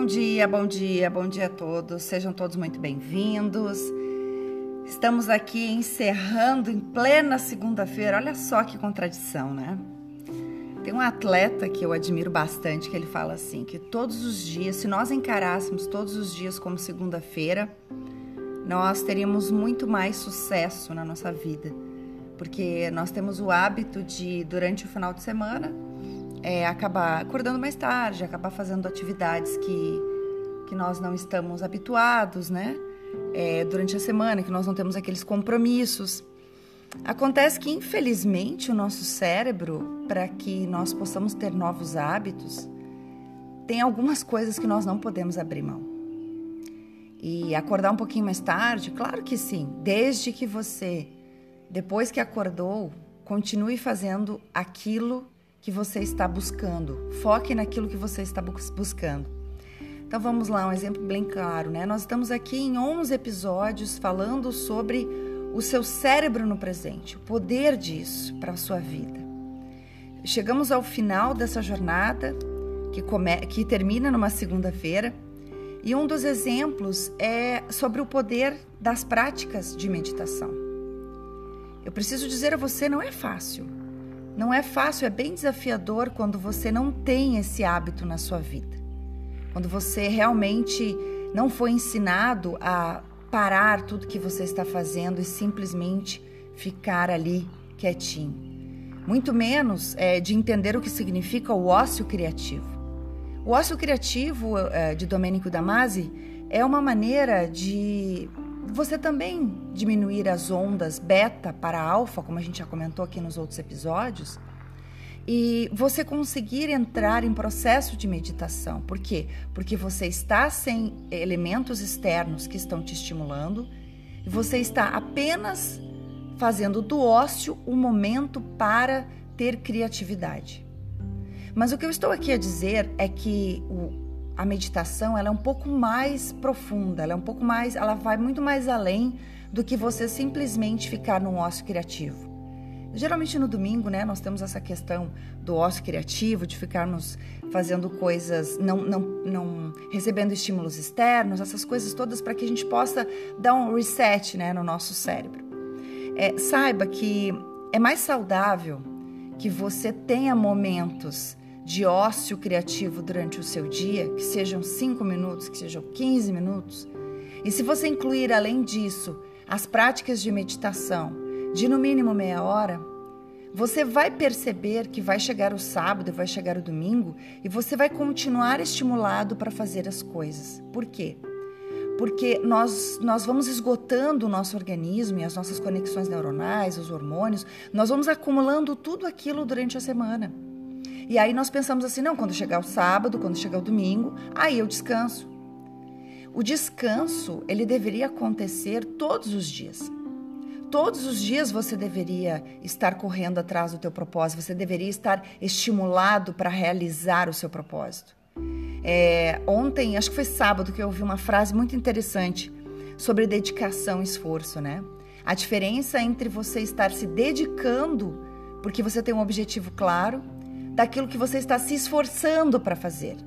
Bom dia, bom dia, bom dia a todos. Sejam todos muito bem-vindos. Estamos aqui encerrando em plena segunda-feira. Olha só que contradição, né? Tem um atleta que eu admiro bastante que ele fala assim, que todos os dias, se nós encarássemos todos os dias como segunda-feira, nós teríamos muito mais sucesso na nossa vida. Porque nós temos o hábito de, durante o final de semana, é, acabar acordando mais tarde, acabar fazendo atividades que, que nós não estamos habituados, né? É, durante a semana, que nós não temos aqueles compromissos. Acontece que, infelizmente, o nosso cérebro, para que nós possamos ter novos hábitos, tem algumas coisas que nós não podemos abrir mão. E acordar um pouquinho mais tarde, claro que sim, desde que você, depois que acordou, continue fazendo aquilo que você está buscando. Foque naquilo que você está buscando. Então vamos lá, um exemplo bem claro, né? Nós estamos aqui em 11 episódios falando sobre o seu cérebro no presente, o poder disso para a sua vida. Chegamos ao final dessa jornada que, come... que termina numa segunda-feira e um dos exemplos é sobre o poder das práticas de meditação. Eu preciso dizer a você, não é fácil. Não é fácil, é bem desafiador quando você não tem esse hábito na sua vida. Quando você realmente não foi ensinado a parar tudo que você está fazendo e simplesmente ficar ali quietinho. Muito menos é, de entender o que significa o ócio criativo. O ócio criativo é, de Domênico Damasi é uma maneira de você também diminuir as ondas beta para alfa, como a gente já comentou aqui nos outros episódios, e você conseguir entrar em processo de meditação. Por quê? Porque você está sem elementos externos que estão te estimulando você está apenas fazendo do ócio um momento para ter criatividade. Mas o que eu estou aqui a dizer é que o, a meditação ela é um pouco mais profunda, ela é um pouco mais, ela vai muito mais além do que você simplesmente ficar num ócio criativo. Geralmente no domingo, né, nós temos essa questão do ócio criativo, de ficarmos fazendo coisas, não, não, não recebendo estímulos externos, essas coisas todas para que a gente possa dar um reset, né, no nosso cérebro. É, saiba que é mais saudável que você tenha momentos de ócio criativo durante o seu dia, que sejam 5 minutos, que sejam 15 minutos. E se você incluir, além disso, as práticas de meditação de no mínimo meia hora, você vai perceber que vai chegar o sábado, vai chegar o domingo e você vai continuar estimulado para fazer as coisas. Por quê? Porque nós, nós vamos esgotando o nosso organismo e as nossas conexões neuronais, os hormônios, nós vamos acumulando tudo aquilo durante a semana. E aí nós pensamos assim: não, quando chegar o sábado, quando chegar o domingo, aí eu descanso. O descanso, ele deveria acontecer todos os dias. Todos os dias você deveria estar correndo atrás do teu propósito, você deveria estar estimulado para realizar o seu propósito. É, ontem, acho que foi sábado, que eu ouvi uma frase muito interessante sobre dedicação e esforço, né? A diferença entre você estar se dedicando porque você tem um objetivo claro daquilo que você está se esforçando para fazer.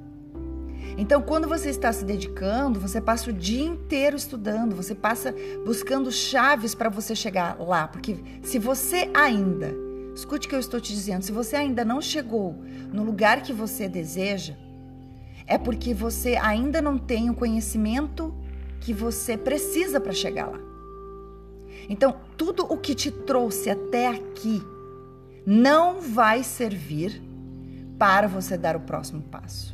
Então, quando você está se dedicando, você passa o dia inteiro estudando, você passa buscando chaves para você chegar lá, porque se você ainda, escute o que eu estou te dizendo, se você ainda não chegou no lugar que você deseja, é porque você ainda não tem o conhecimento que você precisa para chegar lá. Então, tudo o que te trouxe até aqui não vai servir para você dar o próximo passo.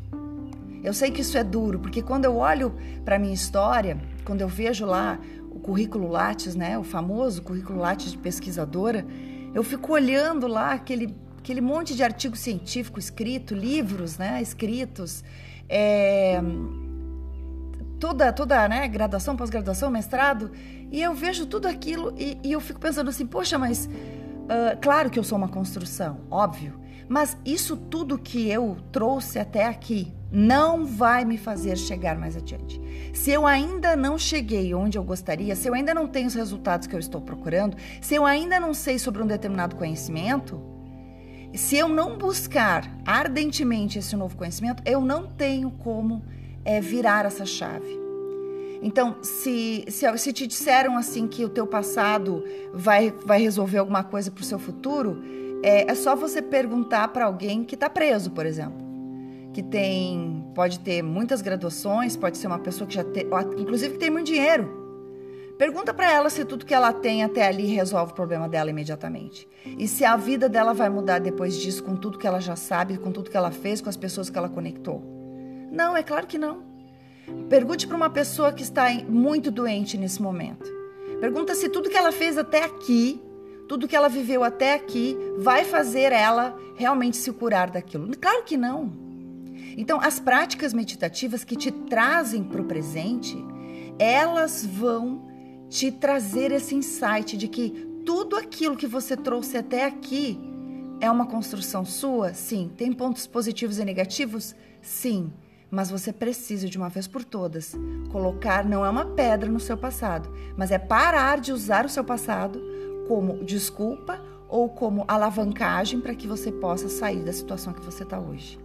Eu sei que isso é duro, porque quando eu olho para a minha história, quando eu vejo lá o currículo Lattes, né, o famoso currículo Lattes de pesquisadora, eu fico olhando lá aquele, aquele monte de artigo científico escrito, livros né, escritos, é, toda, toda né, graduação, pós-graduação, mestrado, e eu vejo tudo aquilo e, e eu fico pensando assim, poxa, mas uh, claro que eu sou uma construção, óbvio, mas isso tudo que eu trouxe até aqui não vai me fazer chegar mais adiante. Se eu ainda não cheguei onde eu gostaria, se eu ainda não tenho os resultados que eu estou procurando, se eu ainda não sei sobre um determinado conhecimento, se eu não buscar ardentemente esse novo conhecimento, eu não tenho como é virar essa chave. Então, se, se, se te disseram assim que o teu passado vai, vai resolver alguma coisa para o seu futuro, é, é só você perguntar para alguém que está preso, por exemplo. Que tem, pode ter muitas graduações, pode ser uma pessoa que já tem, inclusive que tem muito dinheiro. Pergunta para ela se tudo que ela tem até ali resolve o problema dela imediatamente. E se a vida dela vai mudar depois disso com tudo que ela já sabe, com tudo que ela fez, com as pessoas que ela conectou. Não, é claro que não. Pergunte para uma pessoa que está muito doente nesse momento. Pergunta se tudo que ela fez até aqui, tudo que ela viveu até aqui, vai fazer ela realmente se curar daquilo. Claro que não. Então, as práticas meditativas que te trazem para o presente, elas vão te trazer esse insight de que tudo aquilo que você trouxe até aqui é uma construção sua? Sim. Tem pontos positivos e negativos? Sim. Mas você precisa, de uma vez por todas, colocar não é uma pedra no seu passado, mas é parar de usar o seu passado como desculpa ou como alavancagem para que você possa sair da situação que você está hoje.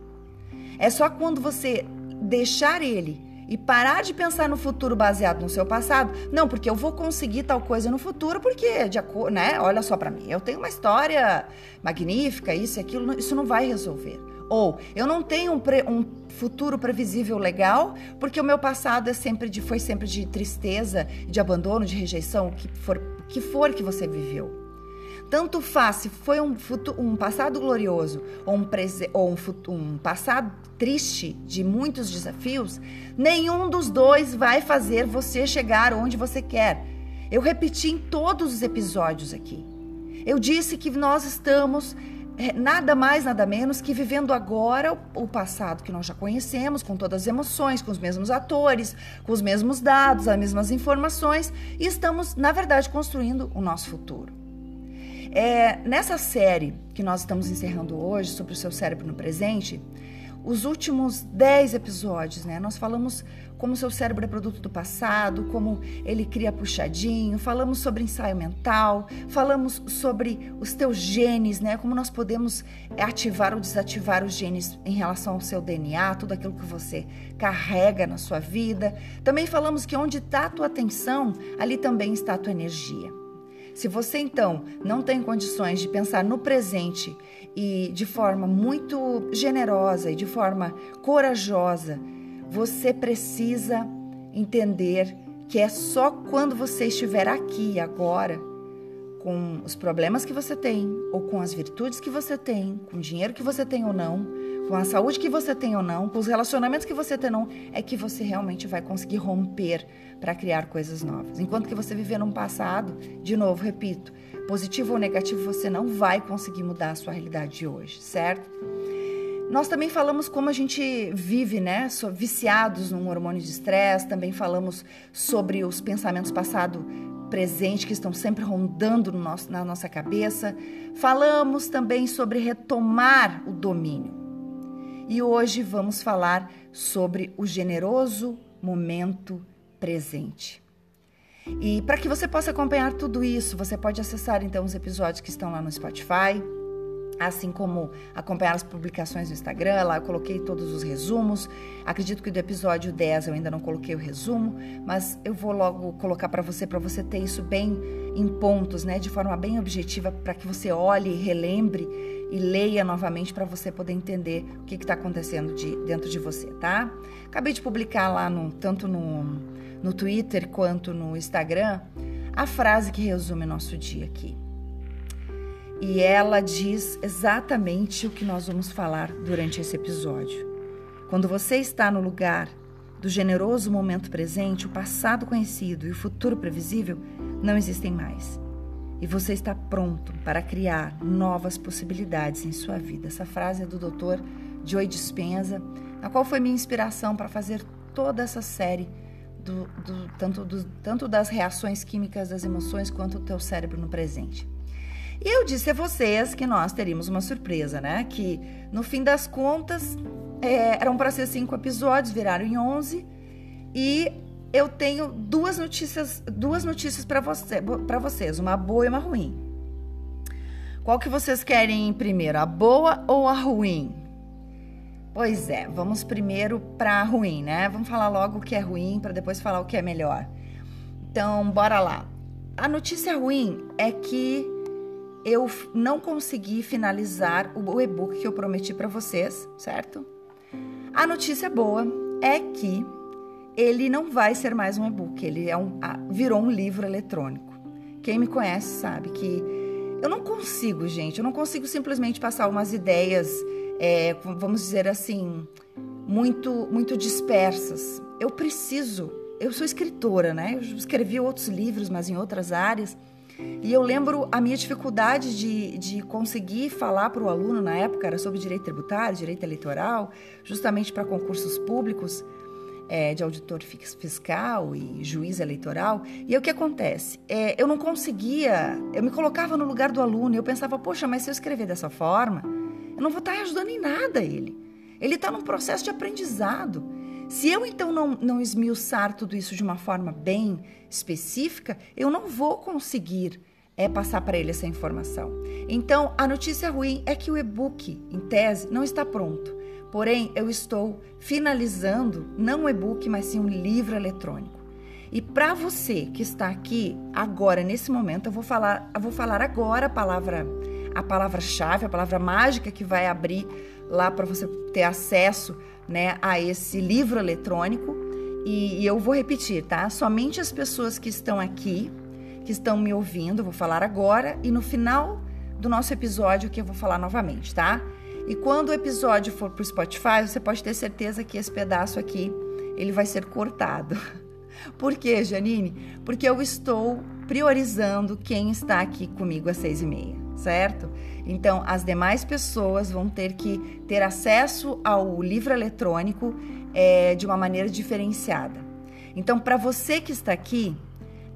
É só quando você deixar ele e parar de pensar no futuro baseado no seu passado. Não, porque eu vou conseguir tal coisa no futuro, porque, de acordo, né? Olha só para mim, eu tenho uma história magnífica, isso e aquilo, isso não vai resolver. Ou eu não tenho um, pre, um futuro previsível legal, porque o meu passado é sempre de, foi sempre de tristeza, de abandono, de rejeição, o que for, que for que você viveu. Tanto faz se foi um, um passado glorioso ou, um, ou um, um passado triste de muitos desafios, nenhum dos dois vai fazer você chegar onde você quer. Eu repeti em todos os episódios aqui. Eu disse que nós estamos nada mais, nada menos que vivendo agora o, passado que nós já conhecemos, com todas as emoções, com os mesmos atores, com os mesmos dados, as mesmas informações, e estamos, na verdade, construindo o nosso futuro. É, nessa série que nós estamos encerrando hoje sobre o seu cérebro no presente, os últimos 10 episódios, né? Nós falamos como seu cérebro é produto do passado, como ele cria puxadinho, falamos sobre ensaio mental, falamos sobre os teus genes, né? Como nós podemos ativar ou desativar os genes em relação ao seu DNA, tudo aquilo que você carrega na sua vida. Também falamos que onde está a tua atenção, ali também está a tua energia. Se você então não tem condições de pensar no presente e de forma muito generosa e de forma corajosa, você precisa entender que é só quando você estiver aqui agora, com os problemas que você tem, ou com as virtudes que você tem, com o dinheiro que você tem ou não, com a saúde que você tem ou não, com os relacionamentos que você tem ou não, é que você realmente vai conseguir romper para criar coisas novas. Enquanto que você viver num passado, de novo, repito, positivo ou negativo, você não vai conseguir mudar a sua realidade de hoje, certo? Nós também falamos como a gente vive, né? Viciados num hormônio de estresse, também falamos sobre os pensamentos passado presente que estão sempre rondando no nosso, na nossa cabeça. Falamos também sobre retomar o domínio e hoje vamos falar sobre o generoso momento presente. E para que você possa acompanhar tudo isso, você pode acessar então os episódios que estão lá no Spotify, assim como acompanhar as publicações no Instagram. Lá eu coloquei todos os resumos. Acredito que do episódio 10 eu ainda não coloquei o resumo, mas eu vou logo colocar para você, para você ter isso bem em pontos, né, de forma bem objetiva, para que você olhe relembre e leia novamente para você poder entender o que está acontecendo de, dentro de você, tá? Acabei de publicar lá no, tanto no, no Twitter quanto no Instagram a frase que resume nosso dia aqui. E ela diz exatamente o que nós vamos falar durante esse episódio. Quando você está no lugar do generoso momento presente, o passado conhecido e o futuro previsível não existem mais e você está pronto para criar novas possibilidades em sua vida. Essa frase é do Dr. Joy Dispenza, a qual foi minha inspiração para fazer toda essa série do, do, tanto, do, tanto das reações químicas das emoções quanto do teu cérebro no presente. E eu disse a vocês que nós teríamos uma surpresa, né? Que no fim das contas é, eram para ser cinco episódios, viraram em onze e eu tenho duas notícias, duas notícias para você, para vocês, uma boa e uma ruim. Qual que vocês querem primeiro, a boa ou a ruim? Pois é, vamos primeiro para ruim, né? Vamos falar logo o que é ruim para depois falar o que é melhor. Então, bora lá. A notícia ruim é que eu não consegui finalizar o e-book que eu prometi para vocês, certo? A notícia boa é que ele não vai ser mais um e-book, ele é um, virou um livro eletrônico. Quem me conhece sabe que eu não consigo, gente, eu não consigo simplesmente passar umas ideias, é, vamos dizer assim, muito, muito dispersas. Eu preciso, eu sou escritora, né? Eu escrevi outros livros, mas em outras áreas. E eu lembro a minha dificuldade de, de conseguir falar para o aluno na época, era sobre direito tributário, direito eleitoral, justamente para concursos públicos é, de auditor fiscal e juiz eleitoral. E aí, o que acontece? É, eu não conseguia, eu me colocava no lugar do aluno e eu pensava, poxa, mas se eu escrever dessa forma, eu não vou estar ajudando em nada ele. Ele está num processo de aprendizado. Se eu então não, não esmiuçar tudo isso de uma forma bem específica, eu não vou conseguir é passar para ele essa informação. Então, a notícia ruim é que o e-book, em tese, não está pronto. Porém, eu estou finalizando não um e-book, mas sim um livro eletrônico. E para você que está aqui agora nesse momento, eu vou falar, eu vou falar agora a palavra a palavra-chave, a palavra mágica que vai abrir lá para você ter acesso, né, a esse livro eletrônico. E, e eu vou repetir, tá? Somente as pessoas que estão aqui, que estão me ouvindo, vou falar agora e no final do nosso episódio que eu vou falar novamente, tá? E quando o episódio for para o Spotify, você pode ter certeza que esse pedaço aqui ele vai ser cortado. Por quê, Janine? Porque eu estou priorizando quem está aqui comigo às seis e meia, certo? Então, as demais pessoas vão ter que ter acesso ao livro eletrônico é, de uma maneira diferenciada. Então, para você que está aqui,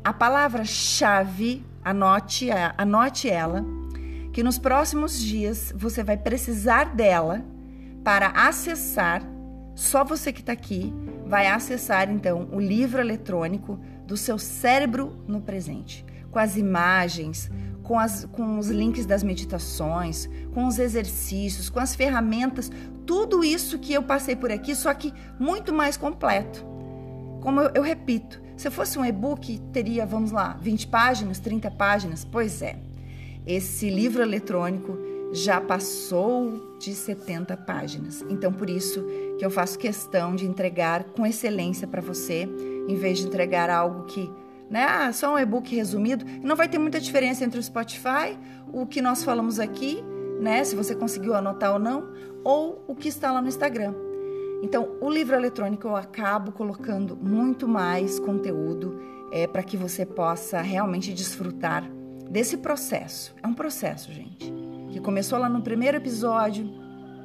a palavra-chave, anote, anote ela, que nos próximos dias você vai precisar dela para acessar. Só você que está aqui vai acessar então o livro eletrônico do seu cérebro no presente, com as imagens, com, as, com os links das meditações, com os exercícios, com as ferramentas, tudo isso que eu passei por aqui, só que muito mais completo. Como eu, eu repito, se fosse um e-book, teria, vamos lá, 20 páginas, 30 páginas? Pois é. Esse livro eletrônico já passou de 70 páginas. Então, por isso que eu faço questão de entregar com excelência para você, em vez de entregar algo que, né, ah, só um e-book resumido. Não vai ter muita diferença entre o Spotify, o que nós falamos aqui, né, se você conseguiu anotar ou não, ou o que está lá no Instagram. Então, o livro eletrônico eu acabo colocando muito mais conteúdo é, para que você possa realmente desfrutar desse processo. É um processo, gente, que começou lá no primeiro episódio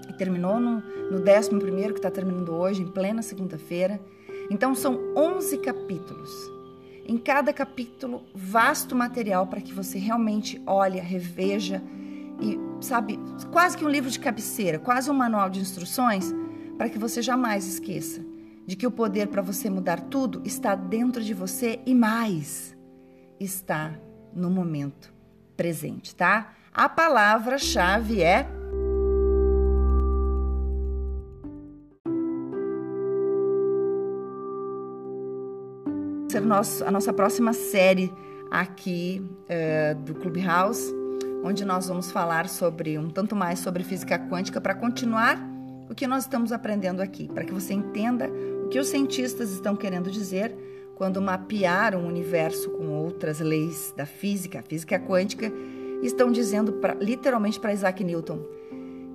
e terminou no, no décimo primeiro, que está terminando hoje, em plena segunda-feira. Então, são 11 capítulos. Em cada capítulo, vasto material para que você realmente olhe, reveja e, sabe, quase que um livro de cabeceira, quase um manual de instruções, para que você jamais esqueça de que o poder para você mudar tudo está dentro de você e mais está no momento presente, tá? A palavra-chave é nosso, a nossa próxima série aqui uh, do Clubhouse, onde nós vamos falar sobre um tanto mais sobre física quântica para continuar o que nós estamos aprendendo aqui, para que você entenda o que os cientistas estão querendo dizer quando mapearam o universo com outras leis da física, a física quântica, estão dizendo pra, literalmente para Isaac Newton: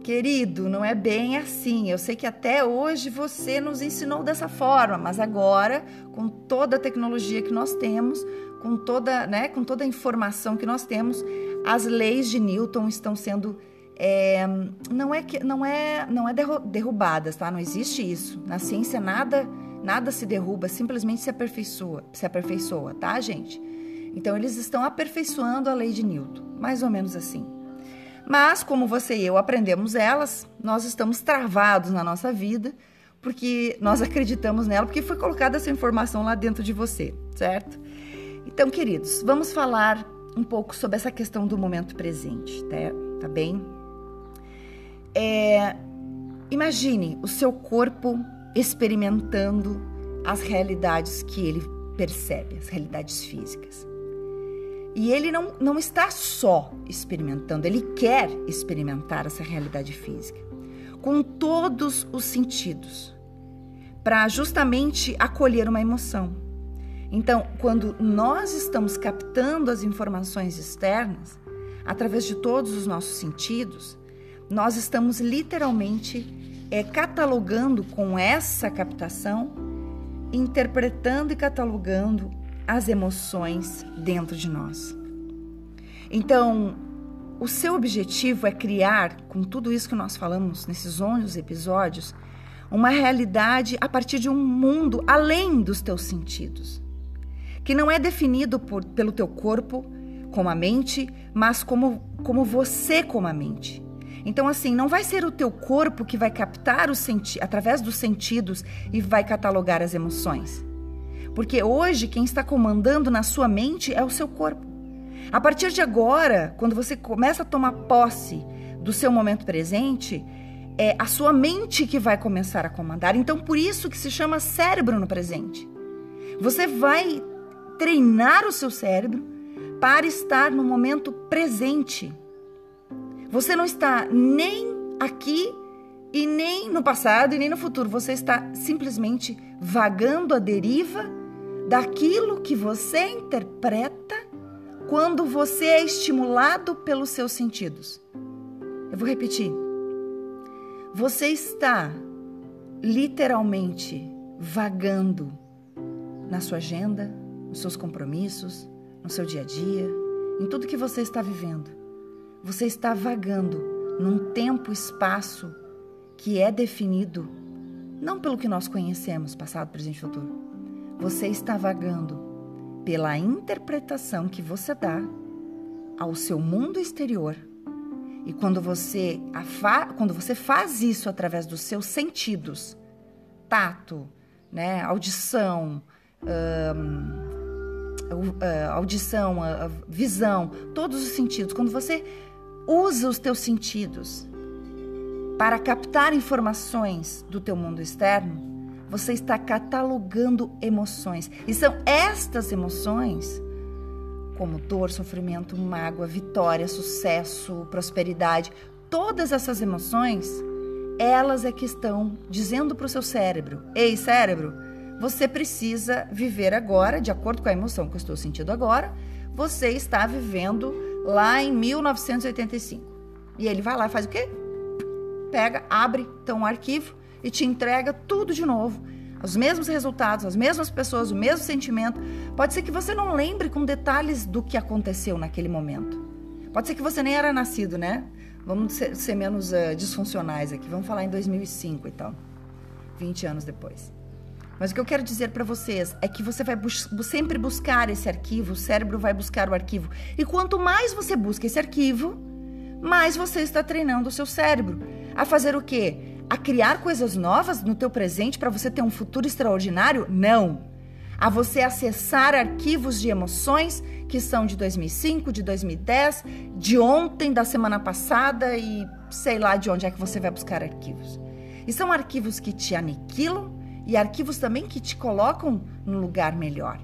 Querido, não é bem assim. Eu sei que até hoje você nos ensinou dessa forma, mas agora, com toda a tecnologia que nós temos, com toda, né, com toda a informação que nós temos, as leis de Newton estão sendo é, não é que não é não é derrubadas, tá? Não existe isso. Na ciência nada Nada se derruba, simplesmente se aperfeiçoa, se aperfeiçoa, tá, gente? Então eles estão aperfeiçoando a lei de Newton, mais ou menos assim. Mas como você e eu aprendemos elas, nós estamos travados na nossa vida, porque nós acreditamos nela, porque foi colocada essa informação lá dentro de você, certo? Então, queridos, vamos falar um pouco sobre essa questão do momento presente, tá, tá bem? É, Imagine o seu corpo experimentando as realidades que ele percebe, as realidades físicas. E ele não, não está só experimentando, ele quer experimentar essa realidade física com todos os sentidos, para justamente acolher uma emoção. Então, quando nós estamos captando as informações externas, através de todos os nossos sentidos, nós estamos literalmente é, catalogando com essa captação, interpretando e catalogando as emoções dentro de nós. Então, o seu objetivo é criar, com tudo isso que nós falamos nesses 11 episódios, uma realidade a partir de um mundo além dos teus sentidos, que não é definido por, pelo teu corpo, como a mente, mas como, como você como a mente. Então, assim, não vai ser o teu corpo que vai captar os senti através dos sentidos e vai catalogar as emoções. Porque hoje quem está comandando na sua mente é o seu corpo. A partir de agora, quando você começa a tomar posse do seu momento presente, é a sua mente que vai começar a comandar. Então, por isso que se chama cérebro no presente. Você vai treinar o seu cérebro para estar no momento presente. Você não está nem aqui e nem no passado e nem no futuro. Você está simplesmente vagando a deriva daquilo que você interpreta quando você é estimulado pelos seus sentidos. Eu vou repetir. Você está literalmente vagando na sua agenda, nos seus compromissos, no seu dia a dia, em tudo que você está vivendo. Você está vagando num tempo espaço que é definido não pelo que nós conhecemos, passado, presente e futuro. Você está vagando pela interpretação que você dá ao seu mundo exterior. E quando você, quando você faz isso através dos seus sentidos, tato, né, audição, audição, visão, todos os sentidos, quando você usa os teus sentidos para captar informações do teu mundo externo, você está catalogando emoções. E são estas emoções, como dor, sofrimento, mágoa, vitória, sucesso, prosperidade, todas essas emoções, elas é que estão dizendo para o seu cérebro: Ei, cérebro, você precisa viver agora, de acordo com a emoção que eu estou sentindo agora, você está vivendo lá em 1985. E ele vai lá e faz o quê? Pega, abre então um arquivo e te entrega tudo de novo. Os mesmos resultados, as mesmas pessoas, o mesmo sentimento. Pode ser que você não lembre com detalhes do que aconteceu naquele momento. Pode ser que você nem era nascido, né? Vamos ser, ser menos uh, disfuncionais aqui. Vamos falar em 2005 e tal. 20 anos depois. Mas o que eu quero dizer para vocês é que você vai bus sempre buscar esse arquivo, o cérebro vai buscar o arquivo. E quanto mais você busca esse arquivo, mais você está treinando o seu cérebro a fazer o quê? A criar coisas novas no teu presente para você ter um futuro extraordinário? Não. A você acessar arquivos de emoções que são de 2005, de 2010, de ontem, da semana passada e sei lá de onde é que você vai buscar arquivos. E são arquivos que te aniquilam e arquivos também que te colocam no lugar melhor.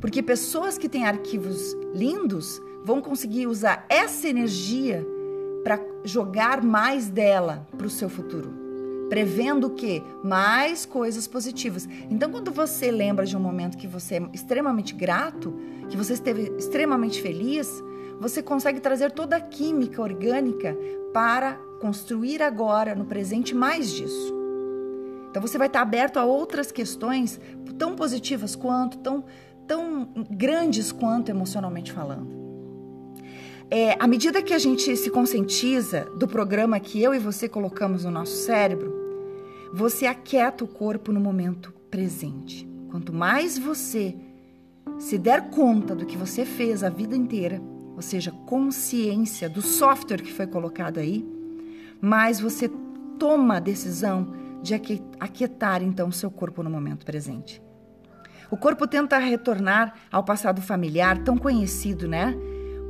Porque pessoas que têm arquivos lindos vão conseguir usar essa energia para jogar mais dela para o seu futuro, prevendo o que mais coisas positivas. Então, quando você lembra de um momento que você é extremamente grato, que você esteve extremamente feliz, você consegue trazer toda a química orgânica para construir agora no presente mais disso. Então você vai estar aberto a outras questões tão positivas quanto, tão, tão grandes quanto emocionalmente falando. É, à medida que a gente se conscientiza do programa que eu e você colocamos no nosso cérebro, você aquieta o corpo no momento presente. Quanto mais você se der conta do que você fez a vida inteira, ou seja, consciência do software que foi colocado aí, mais você toma a decisão de aquietar então o seu corpo no momento presente. O corpo tenta retornar ao passado familiar tão conhecido, né?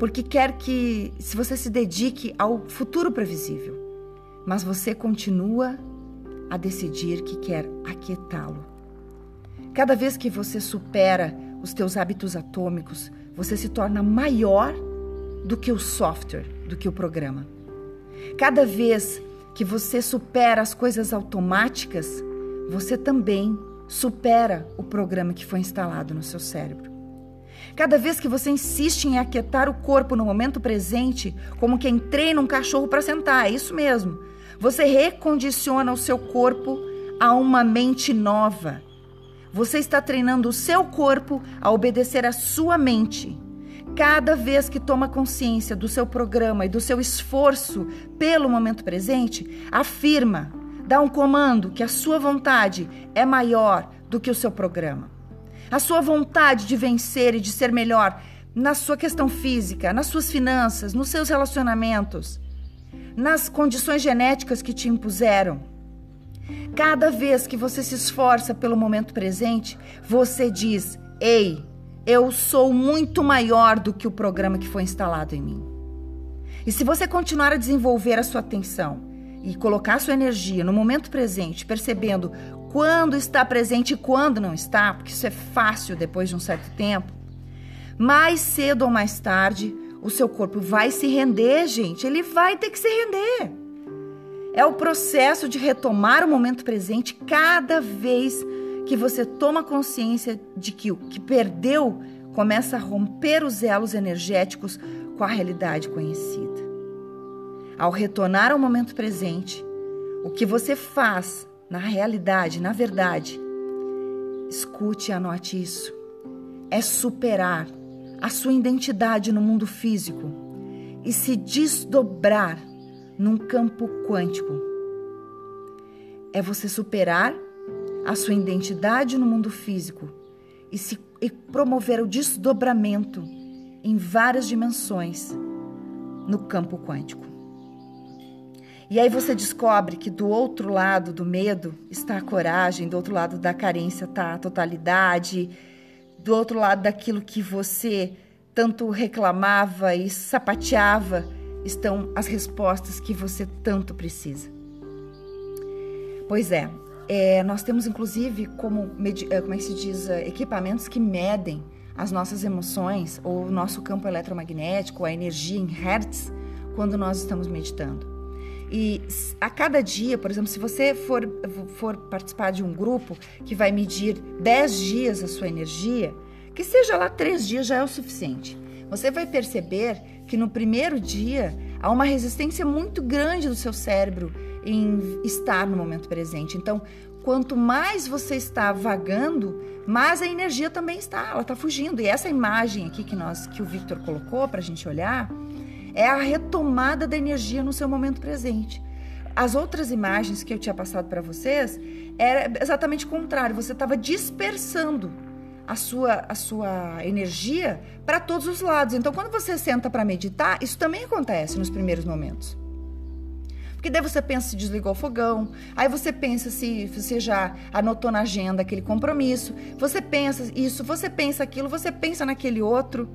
Porque quer que se você se dedique ao futuro previsível, mas você continua a decidir que quer aquietá-lo. Cada vez que você supera os teus hábitos atômicos, você se torna maior do que o software, do que o programa. Cada vez que você supera as coisas automáticas, você também supera o programa que foi instalado no seu cérebro. Cada vez que você insiste em aquietar o corpo no momento presente, como quem treina um cachorro para sentar, é isso mesmo. Você recondiciona o seu corpo a uma mente nova. Você está treinando o seu corpo a obedecer à sua mente. Cada vez que toma consciência do seu programa e do seu esforço pelo momento presente, afirma, dá um comando que a sua vontade é maior do que o seu programa. A sua vontade de vencer e de ser melhor na sua questão física, nas suas finanças, nos seus relacionamentos, nas condições genéticas que te impuseram. Cada vez que você se esforça pelo momento presente, você diz: Ei, eu sou muito maior do que o programa que foi instalado em mim. E se você continuar a desenvolver a sua atenção e colocar sua energia no momento presente, percebendo quando está presente e quando não está, porque isso é fácil depois de um certo tempo, mais cedo ou mais tarde, o seu corpo vai se render, gente. Ele vai ter que se render. É o processo de retomar o momento presente cada vez que você toma consciência de que o que perdeu começa a romper os elos energéticos com a realidade conhecida. Ao retornar ao momento presente, o que você faz na realidade, na verdade, escute e anote isso, é superar a sua identidade no mundo físico e se desdobrar num campo quântico. É você superar a sua identidade no mundo físico e, se, e promover o desdobramento em várias dimensões no campo quântico. E aí você descobre que do outro lado do medo está a coragem, do outro lado da carência está a totalidade, do outro lado daquilo que você tanto reclamava e sapateava estão as respostas que você tanto precisa. Pois é, é, nós temos inclusive como, é, como é que se diz, é, equipamentos que medem as nossas emoções ou o nosso campo eletromagnético, a energia em hertz, quando nós estamos meditando. E a cada dia, por exemplo, se você for, for participar de um grupo que vai medir 10 dias a sua energia, que seja lá 3 dias já é o suficiente. Você vai perceber que no primeiro dia há uma resistência muito grande do seu cérebro em estar no momento presente. Então, quanto mais você está vagando, mais a energia também está, ela está fugindo. E essa imagem aqui que nós, que o Victor colocou para a gente olhar, é a retomada da energia no seu momento presente. As outras imagens que eu tinha passado para vocês era exatamente o contrário. Você estava dispersando a sua, a sua energia para todos os lados. Então, quando você senta para meditar, isso também acontece nos primeiros momentos. Porque daí você pensa se desligou o fogão, aí você pensa se você já anotou na agenda aquele compromisso, você pensa isso, você pensa aquilo, você pensa naquele outro.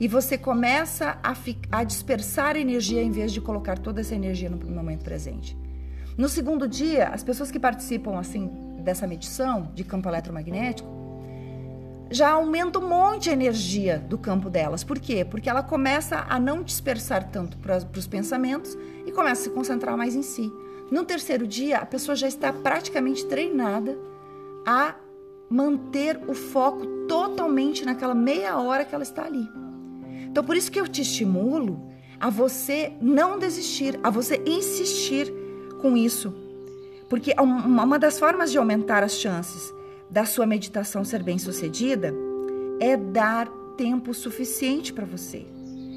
E você começa a, a dispersar energia em vez de colocar toda essa energia no momento presente. No segundo dia, as pessoas que participam assim dessa medição de campo eletromagnético, já aumenta um monte a energia do campo delas. Por quê? Porque ela começa a não dispersar tanto para os pensamentos e começa a se concentrar mais em si. No terceiro dia, a pessoa já está praticamente treinada a manter o foco totalmente naquela meia hora que ela está ali. Então, por isso que eu te estimulo a você não desistir, a você insistir com isso. Porque uma das formas de aumentar as chances da sua meditação ser bem sucedida é dar tempo suficiente para você.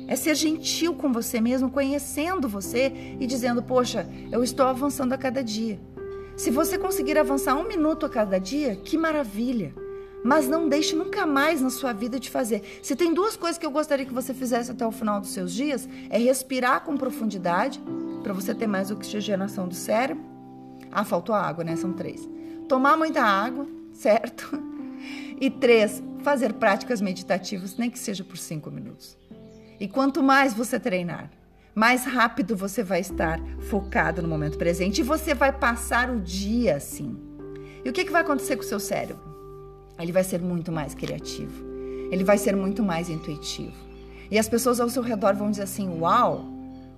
É ser gentil com você mesmo, conhecendo você e dizendo: Poxa, eu estou avançando a cada dia. Se você conseguir avançar um minuto a cada dia, que maravilha! Mas não deixe nunca mais na sua vida de fazer. Se tem duas coisas que eu gostaria que você fizesse até o final dos seus dias, é respirar com profundidade, para você ter mais oxigenação do cérebro. Ah, faltou água, né? São três. Tomar muita água, certo? E três, fazer práticas meditativas, nem que seja por cinco minutos. E quanto mais você treinar, mais rápido você vai estar focado no momento presente e você vai passar o dia assim. E o que, que vai acontecer com o seu cérebro? Ele vai ser muito mais criativo, ele vai ser muito mais intuitivo. E as pessoas ao seu redor vão dizer assim: Uau,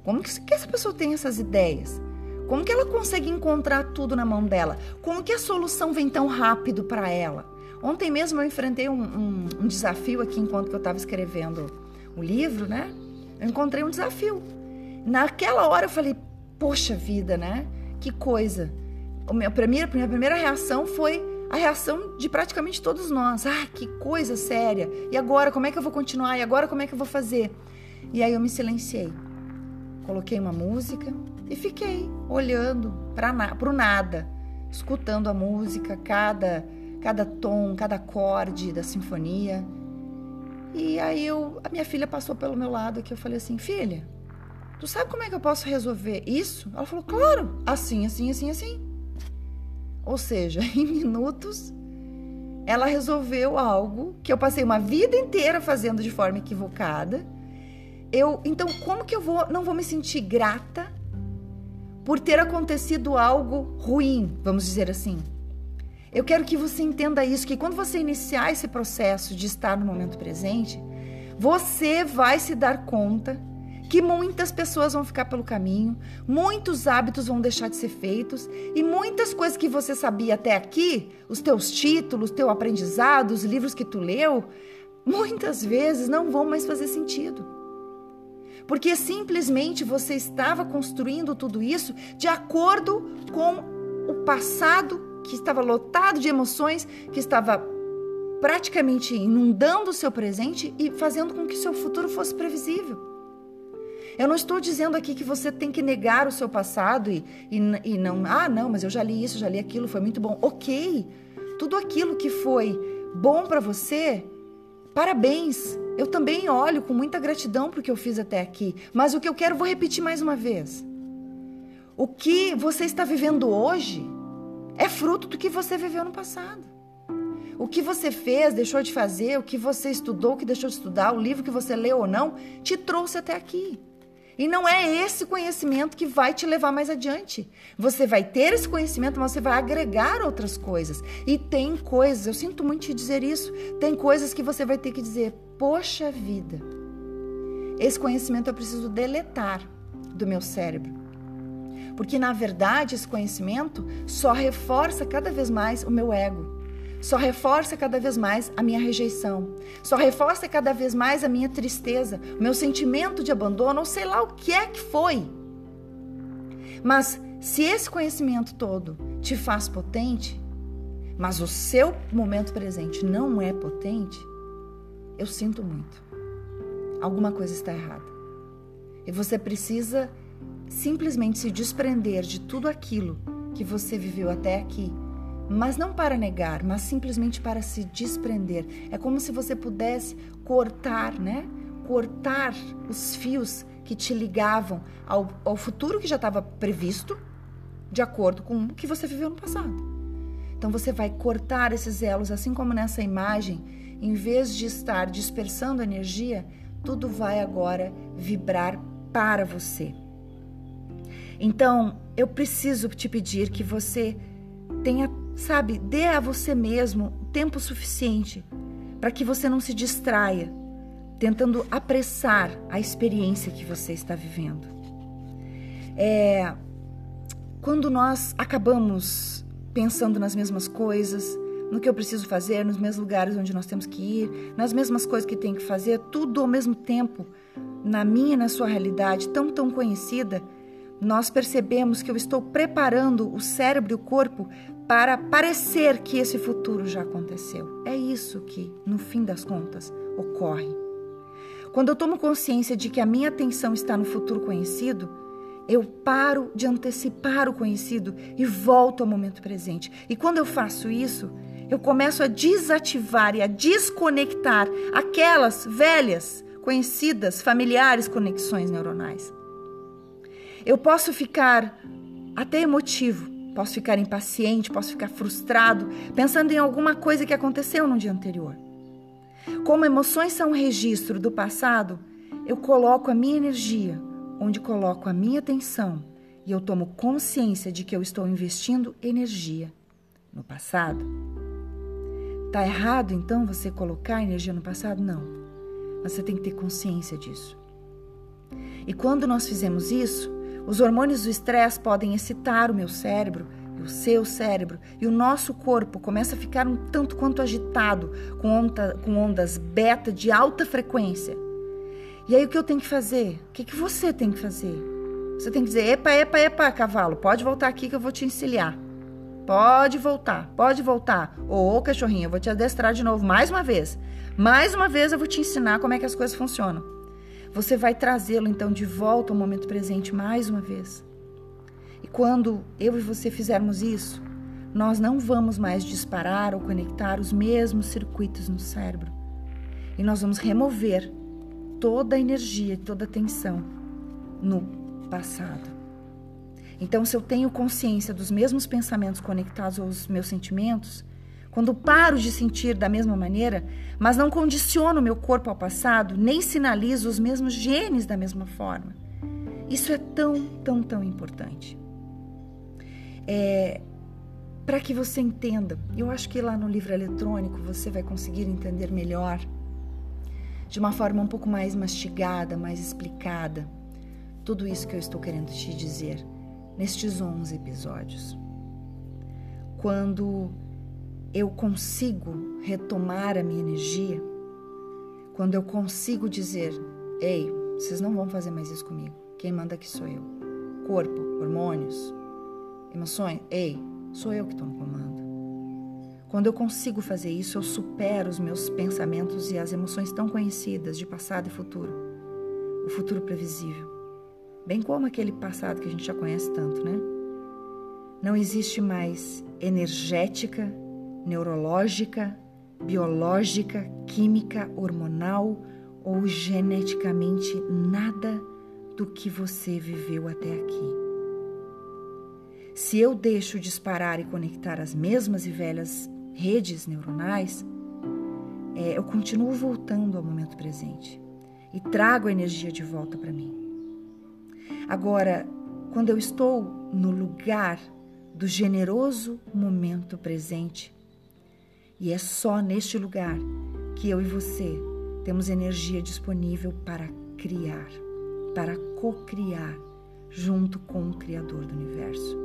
como que, essa pessoa tem essas ideias? Como que ela consegue encontrar tudo na mão dela? Como que a solução vem tão rápido para ela? Ontem mesmo eu enfrentei um, um, um desafio aqui enquanto eu estava escrevendo o livro, né? Eu encontrei um desafio. Naquela hora eu falei, poxa vida, né? Que coisa. A primeira, minha primeira reação foi a reação de praticamente todos nós. Ah, que coisa séria. E agora, como é que eu vou continuar? E agora, como é que eu vou fazer? E aí eu me silenciei. Coloquei uma música e fiquei olhando para o nada, escutando a música, cada, cada tom, cada acorde da sinfonia. E aí eu, a minha filha passou pelo meu lado aqui, eu falei assim, filha, tu sabe como é que eu posso resolver isso? Ela falou, claro, assim, assim, assim, assim. Ou seja, em minutos, ela resolveu algo que eu passei uma vida inteira fazendo de forma equivocada. Eu, então, como que eu vou, não vou me sentir grata por ter acontecido algo ruim, vamos dizer assim? Eu quero que você entenda isso, que quando você iniciar esse processo de estar no momento presente, você vai se dar conta que muitas pessoas vão ficar pelo caminho, muitos hábitos vão deixar de ser feitos e muitas coisas que você sabia até aqui, os teus títulos, teu aprendizado, os livros que tu leu, muitas vezes não vão mais fazer sentido. Porque simplesmente você estava construindo tudo isso de acordo com o passado que estava lotado de emoções, que estava praticamente inundando o seu presente e fazendo com que seu futuro fosse previsível. Eu não estou dizendo aqui que você tem que negar o seu passado e, e, e não, ah, não, mas eu já li isso, já li aquilo, foi muito bom. Ok, tudo aquilo que foi bom para você, parabéns. Eu também olho com muita gratidão para o que eu fiz até aqui, mas o que eu quero, vou repetir mais uma vez. O que você está vivendo hoje é fruto do que você viveu no passado. O que você fez, deixou de fazer, o que você estudou, o que deixou de estudar, o livro que você leu ou não, te trouxe até aqui. E não é esse conhecimento que vai te levar mais adiante. Você vai ter esse conhecimento, mas você vai agregar outras coisas. E tem coisas, eu sinto muito te dizer isso, tem coisas que você vai ter que dizer: poxa vida, esse conhecimento eu preciso deletar do meu cérebro. Porque na verdade esse conhecimento só reforça cada vez mais o meu ego. Só reforça cada vez mais a minha rejeição. Só reforça cada vez mais a minha tristeza, o meu sentimento de abandono, ou sei lá o que é que foi. Mas se esse conhecimento todo te faz potente, mas o seu momento presente não é potente, eu sinto muito. Alguma coisa está errada. E você precisa simplesmente se desprender de tudo aquilo que você viveu até aqui, mas não para negar, mas simplesmente para se desprender. É como se você pudesse cortar, né? Cortar os fios que te ligavam ao, ao futuro que já estava previsto, de acordo com o que você viveu no passado. Então você vai cortar esses elos, assim como nessa imagem, em vez de estar dispersando energia, tudo vai agora vibrar para você. Então, eu preciso te pedir que você tenha, sabe, dê a você mesmo tempo suficiente para que você não se distraia tentando apressar a experiência que você está vivendo. É, quando nós acabamos pensando nas mesmas coisas, no que eu preciso fazer, nos mesmos lugares onde nós temos que ir, nas mesmas coisas que tem que fazer, tudo ao mesmo tempo, na minha e na sua realidade tão tão conhecida, nós percebemos que eu estou preparando o cérebro e o corpo para parecer que esse futuro já aconteceu. É isso que, no fim das contas, ocorre. Quando eu tomo consciência de que a minha atenção está no futuro conhecido, eu paro de antecipar o conhecido e volto ao momento presente. E quando eu faço isso, eu começo a desativar e a desconectar aquelas velhas, conhecidas, familiares conexões neuronais. Eu posso ficar até emotivo, posso ficar impaciente, posso ficar frustrado, pensando em alguma coisa que aconteceu no dia anterior. Como emoções são um registro do passado, eu coloco a minha energia onde coloco a minha atenção e eu tomo consciência de que eu estou investindo energia no passado. Tá errado então você colocar energia no passado? Não. Você tem que ter consciência disso. E quando nós fizemos isso, os hormônios do estresse podem excitar o meu cérebro o seu cérebro e o nosso corpo começa a ficar um tanto quanto agitado com, onda, com ondas beta de alta frequência. E aí o que eu tenho que fazer? O que, que você tem que fazer? Você tem que dizer: epa, epa, epa, cavalo, pode voltar aqui que eu vou te encilhar. Pode voltar, pode voltar. Ô, cachorrinho, eu vou te adestrar de novo mais uma vez. Mais uma vez eu vou te ensinar como é que as coisas funcionam. Você vai trazê-lo então de volta ao momento presente mais uma vez. E quando eu e você fizermos isso, nós não vamos mais disparar ou conectar os mesmos circuitos no cérebro. E nós vamos remover toda a energia, toda a tensão no passado. Então, se eu tenho consciência dos mesmos pensamentos conectados aos meus sentimentos, quando paro de sentir da mesma maneira, mas não condiciono meu corpo ao passado, nem sinalizo os mesmos genes da mesma forma. Isso é tão, tão, tão importante é, para que você entenda. Eu acho que lá no livro eletrônico você vai conseguir entender melhor, de uma forma um pouco mais mastigada, mais explicada, tudo isso que eu estou querendo te dizer nestes 11 episódios. Quando eu consigo retomar a minha energia, quando eu consigo dizer: Ei, vocês não vão fazer mais isso comigo, quem manda aqui sou eu. Corpo, hormônios, Emoções? Ei, sou eu que no comando. Quando eu consigo fazer isso, eu supero os meus pensamentos e as emoções tão conhecidas de passado e futuro. O futuro previsível. Bem como aquele passado que a gente já conhece tanto, né? Não existe mais energética, neurológica, biológica, química, hormonal ou geneticamente nada do que você viveu até aqui. Se eu deixo disparar e conectar as mesmas e velhas redes neuronais, é, eu continuo voltando ao momento presente e trago a energia de volta para mim. Agora, quando eu estou no lugar do generoso momento presente, e é só neste lugar que eu e você temos energia disponível para criar, para co-criar junto com o Criador do universo.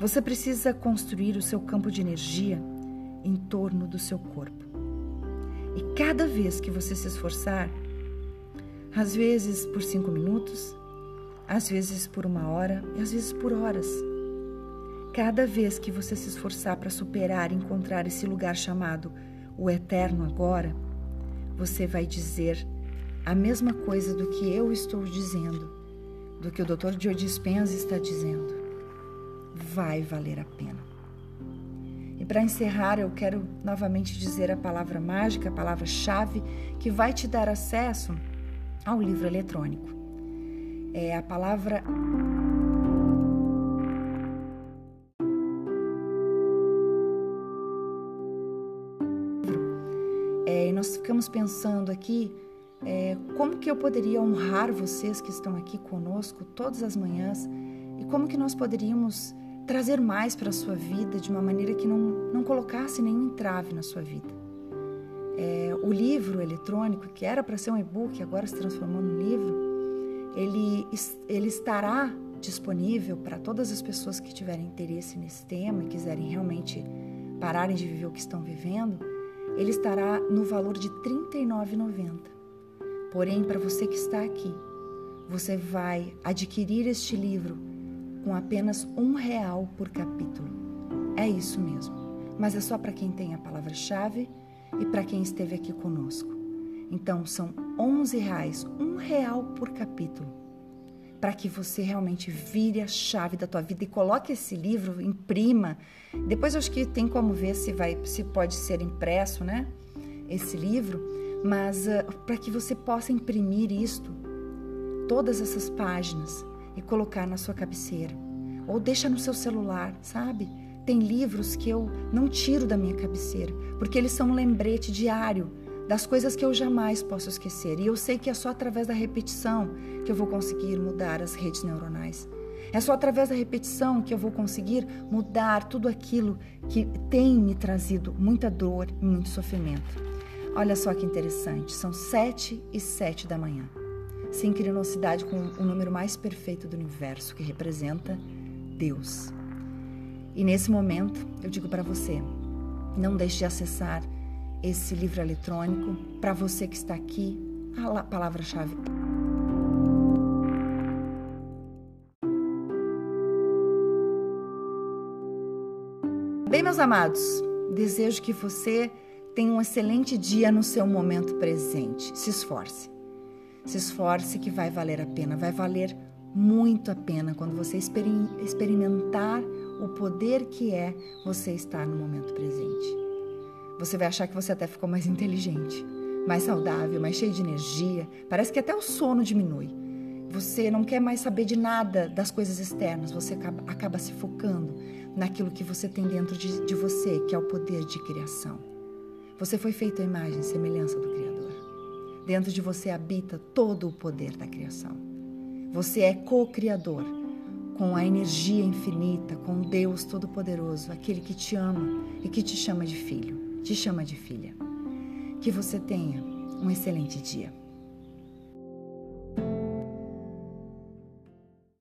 Você precisa construir o seu campo de energia em torno do seu corpo. E cada vez que você se esforçar, às vezes por cinco minutos, às vezes por uma hora e às vezes por horas, cada vez que você se esforçar para superar e encontrar esse lugar chamado o eterno agora, você vai dizer a mesma coisa do que eu estou dizendo, do que o Dr. Joe Dispenza está dizendo vai valer a pena. E para encerrar, eu quero novamente dizer a palavra mágica, a palavra-chave que vai te dar acesso ao livro eletrônico. É a palavra pensando aqui é, como que eu poderia honrar vocês que estão aqui conosco todas as manhãs e como que nós poderíamos trazer mais para a sua vida de uma maneira que não, não colocasse nenhum entrave na sua vida. É, o livro eletrônico, que era para ser um e-book, agora se transformou num livro, ele, ele estará disponível para todas as pessoas que tiverem interesse nesse tema e quiserem realmente pararem de viver o que estão vivendo, ele estará no valor de R$ 39,90. Porém, para você que está aqui, você vai adquirir este livro com apenas um real por capítulo. É isso mesmo, mas é só para quem tem a palavra-chave e para quem esteve aqui conosco. Então são 11 reais, um real por capítulo, para que você realmente vire a chave da tua vida e coloque esse livro, imprima. Depois eu acho que tem como ver se vai, se pode ser impresso, né? Esse livro, mas uh, para que você possa imprimir isto, todas essas páginas e colocar na sua cabeceira. Ou deixa no seu celular, sabe? Tem livros que eu não tiro da minha cabeceira, porque eles são um lembrete diário das coisas que eu jamais posso esquecer. E eu sei que é só através da repetição que eu vou conseguir mudar as redes neuronais. É só através da repetição que eu vou conseguir mudar tudo aquilo que tem me trazido muita dor e muito sofrimento. Olha só que interessante, são sete e sete da manhã. Sincronicidade com o número mais perfeito do universo, que representa Deus. E nesse momento, eu digo para você, não deixe de acessar esse livro eletrônico. Para você que está aqui, a palavra-chave Bem, meus amados, desejo que você tenha um excelente dia no seu momento presente. Se esforce. Se esforce que vai valer a pena, vai valer muito a pena quando você experimentar o poder que é você estar no momento presente. Você vai achar que você até ficou mais inteligente, mais saudável, mais cheio de energia. Parece que até o sono diminui. Você não quer mais saber de nada das coisas externas, você acaba, acaba se focando naquilo que você tem dentro de, de você, que é o poder de criação. Você foi feito à imagem e semelhança do Criador. Dentro de você habita todo o poder da criação. Você é co-criador com a energia infinita, com Deus Todo-Poderoso, aquele que te ama e que te chama de filho, te chama de filha. Que você tenha um excelente dia.